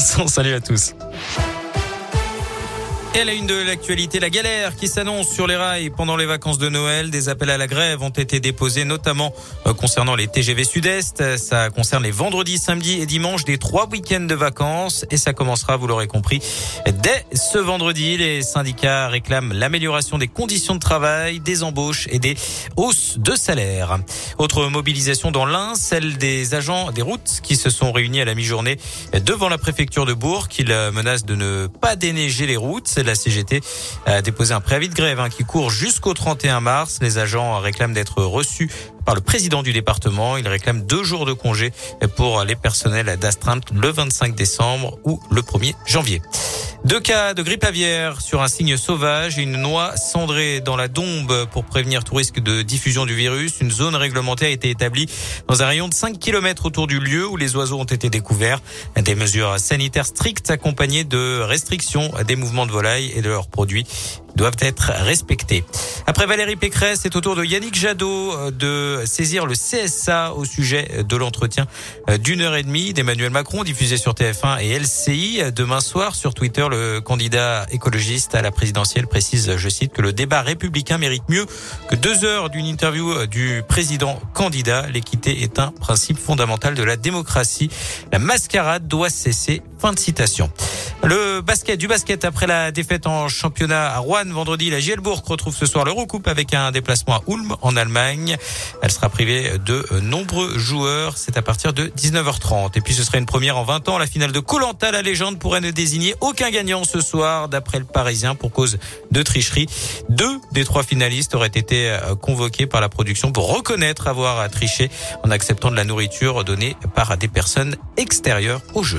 Salut à tous. Et à la une de l'actualité, la galère qui s'annonce sur les rails pendant les vacances de Noël. Des appels à la grève ont été déposés, notamment euh, concernant les TGV Sud-Est. Ça concerne les vendredis, samedis et dimanches des trois week-ends de vacances. Et ça commencera, vous l'aurez compris, dès ce vendredi. Les syndicats réclament l'amélioration des conditions de travail, des embauches et des hausses de salaire. Autre mobilisation dans l'Ain, celle des agents des routes qui se sont réunis à la mi-journée devant la préfecture de Bourg. Ils menacent de ne pas déneiger les routes la CGT a déposé un préavis de grève hein, qui court jusqu'au 31 mars. Les agents réclament d'être reçus par le président du département. Il réclame deux jours de congé pour les personnels d'astreinte le 25 décembre ou le 1er janvier. Deux cas de grippe aviaire sur un signe sauvage et une noix cendrée dans la dombe pour prévenir tout risque de diffusion du virus. Une zone réglementaire a été établie dans un rayon de 5 km autour du lieu où les oiseaux ont été découverts. Des mesures sanitaires strictes accompagnées de restrictions des mouvements de volailles et de leurs produits doivent être respectés. Après Valérie Pécresse, c'est au tour de Yannick Jadot euh, de saisir le CSA au sujet de l'entretien euh, d'une heure et demie d'Emmanuel Macron diffusé sur TF1 et LCI. Demain soir, sur Twitter, le candidat écologiste à la présidentielle précise, je cite, que le débat républicain mérite mieux que deux heures d'une interview euh, du président candidat. L'équité est un principe fondamental de la démocratie. La mascarade doit cesser. Fin de citation. Le basket, du basket après la défaite en championnat à Rouen vendredi, la Gielbourg retrouve ce soir l'Eurocoupe avec un déplacement à Ulm en Allemagne. Elle sera privée de nombreux joueurs. C'est à partir de 19h30. Et puis ce serait une première en 20 ans. La finale de Colanta, la légende pourrait ne désigner aucun gagnant ce soir d'après le Parisien pour cause de tricherie. Deux des trois finalistes auraient été euh, convoqués par la production pour reconnaître avoir triché en acceptant de la nourriture donnée par des personnes extérieures au jeu.